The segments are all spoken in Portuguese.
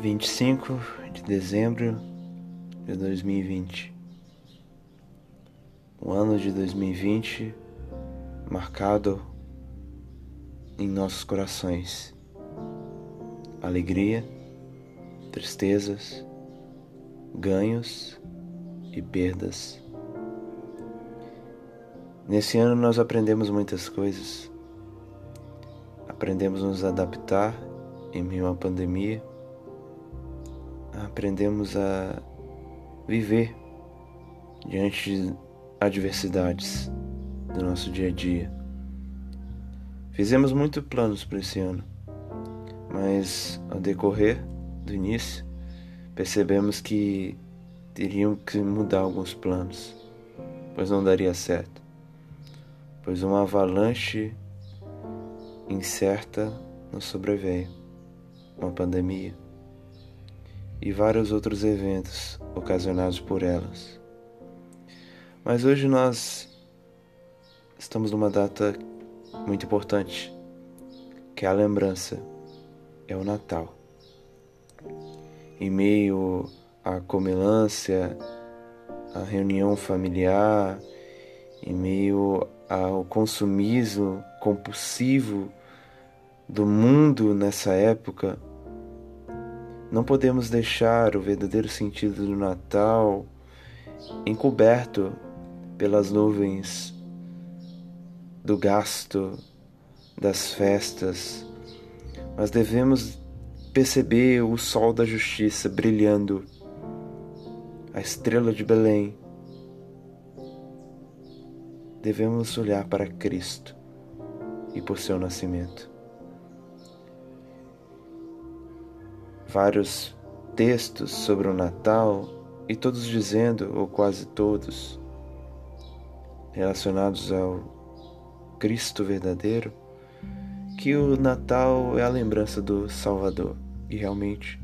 25 de dezembro de 2020. O ano de 2020 marcado em nossos corações. Alegria, tristezas, ganhos e perdas. Nesse ano nós aprendemos muitas coisas. Aprendemos a nos adaptar em meio à pandemia aprendemos a viver diante de adversidades do nosso dia a dia. Fizemos muitos planos para esse ano, mas ao decorrer do início percebemos que teriam que mudar alguns planos, pois não daria certo, pois uma avalanche incerta nos sobreveio, uma pandemia e vários outros eventos ocasionados por elas. Mas hoje nós estamos numa data muito importante, que é a lembrança, é o Natal. Em meio à comelância, à reunião familiar, em meio ao consumismo compulsivo do mundo nessa época, não podemos deixar o verdadeiro sentido do Natal encoberto pelas nuvens do gasto, das festas, mas devemos perceber o sol da justiça brilhando, a estrela de Belém. Devemos olhar para Cristo e por seu nascimento. Vários textos sobre o Natal e todos dizendo, ou quase todos, relacionados ao Cristo verdadeiro, que o Natal é a lembrança do Salvador. E realmente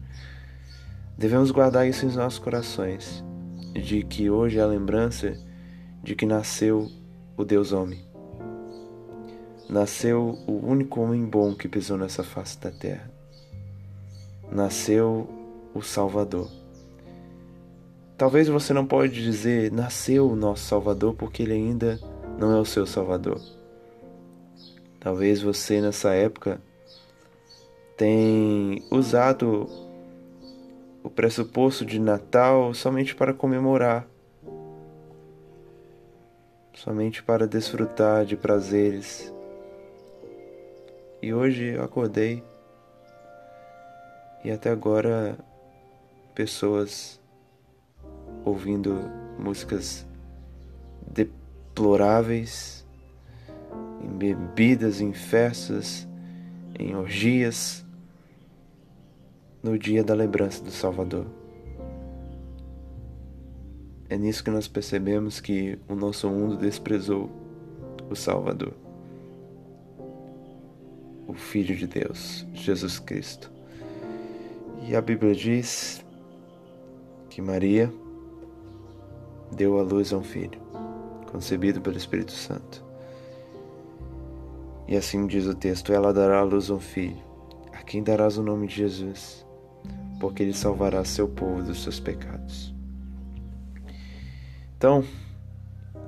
devemos guardar isso em nossos corações, de que hoje é a lembrança de que nasceu o Deus homem. Nasceu o único homem bom que pisou nessa face da terra nasceu o Salvador. Talvez você não pode dizer nasceu o nosso Salvador porque ele ainda não é o seu Salvador. Talvez você nessa época tenha usado o pressuposto de Natal somente para comemorar, somente para desfrutar de prazeres. E hoje eu acordei e até agora, pessoas ouvindo músicas deploráveis, em bebidas, em festas, em orgias, no dia da lembrança do Salvador. É nisso que nós percebemos que o nosso mundo desprezou o Salvador, o Filho de Deus, Jesus Cristo. E a Bíblia diz que Maria deu à luz a um filho, concebido pelo Espírito Santo. E assim diz o texto: Ela dará à luz um filho, a quem darás o nome de Jesus, porque ele salvará seu povo dos seus pecados. Então,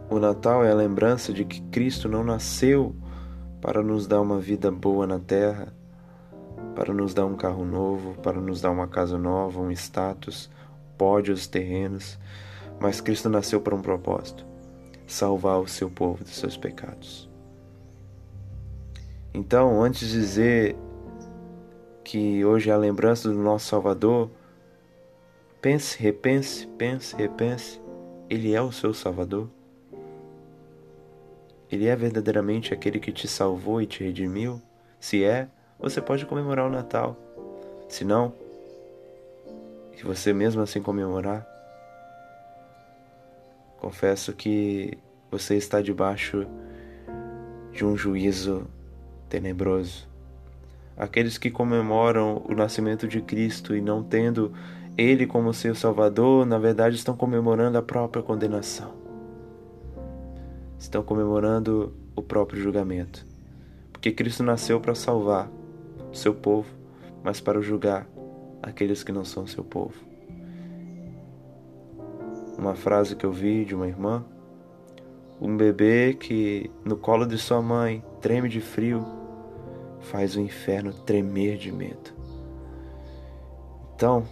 o Natal é a lembrança de que Cristo não nasceu para nos dar uma vida boa na terra, para nos dar um carro novo, para nos dar uma casa nova, um status, pódios terrenos, mas Cristo nasceu para um propósito: salvar o seu povo dos seus pecados. Então, antes de dizer que hoje é a lembrança do nosso Salvador, pense, repense, pense, repense, Ele é o seu Salvador? Ele é verdadeiramente aquele que te salvou e te redimiu? Se é, você pode comemorar o Natal. Se não, e você mesmo assim comemorar, confesso que você está debaixo de um juízo tenebroso. Aqueles que comemoram o nascimento de Cristo e não tendo Ele como seu Salvador, na verdade estão comemorando a própria condenação. Estão comemorando o próprio julgamento. Porque Cristo nasceu para salvar seu povo, mas para julgar aqueles que não são seu povo. Uma frase que eu vi de uma irmã: um bebê que no colo de sua mãe treme de frio faz o inferno tremer de medo. Então,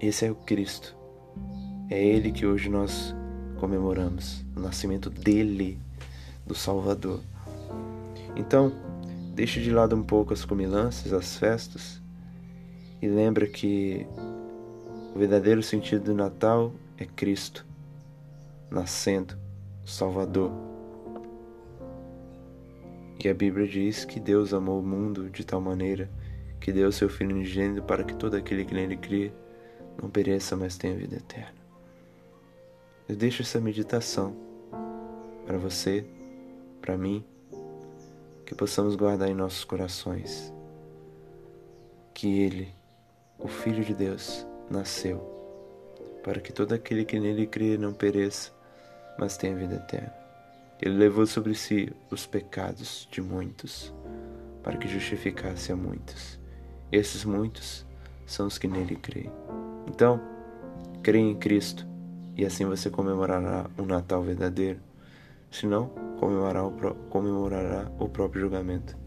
esse é o Cristo. É Ele que hoje nós comemoramos, o nascimento dele, do Salvador. Então, deixe de lado um pouco as comilanças, as festas, e lembra que o verdadeiro sentido do Natal é Cristo, nascendo, Salvador. E a Bíblia diz que Deus amou o mundo de tal maneira que deu seu Filho unigênito para que todo aquele que nele crê não pereça, mas tenha vida eterna. Eu deixo essa meditação para você, para mim, que possamos guardar em nossos corações que Ele, o Filho de Deus, nasceu para que todo aquele que nele crê não pereça, mas tenha vida eterna. Ele levou sobre si os pecados de muitos, para que justificasse a muitos. Esses muitos são os que nele creem. Então, creia em Cristo e assim você comemorará o Natal verdadeiro. Senão, comemorará o, o próprio julgamento.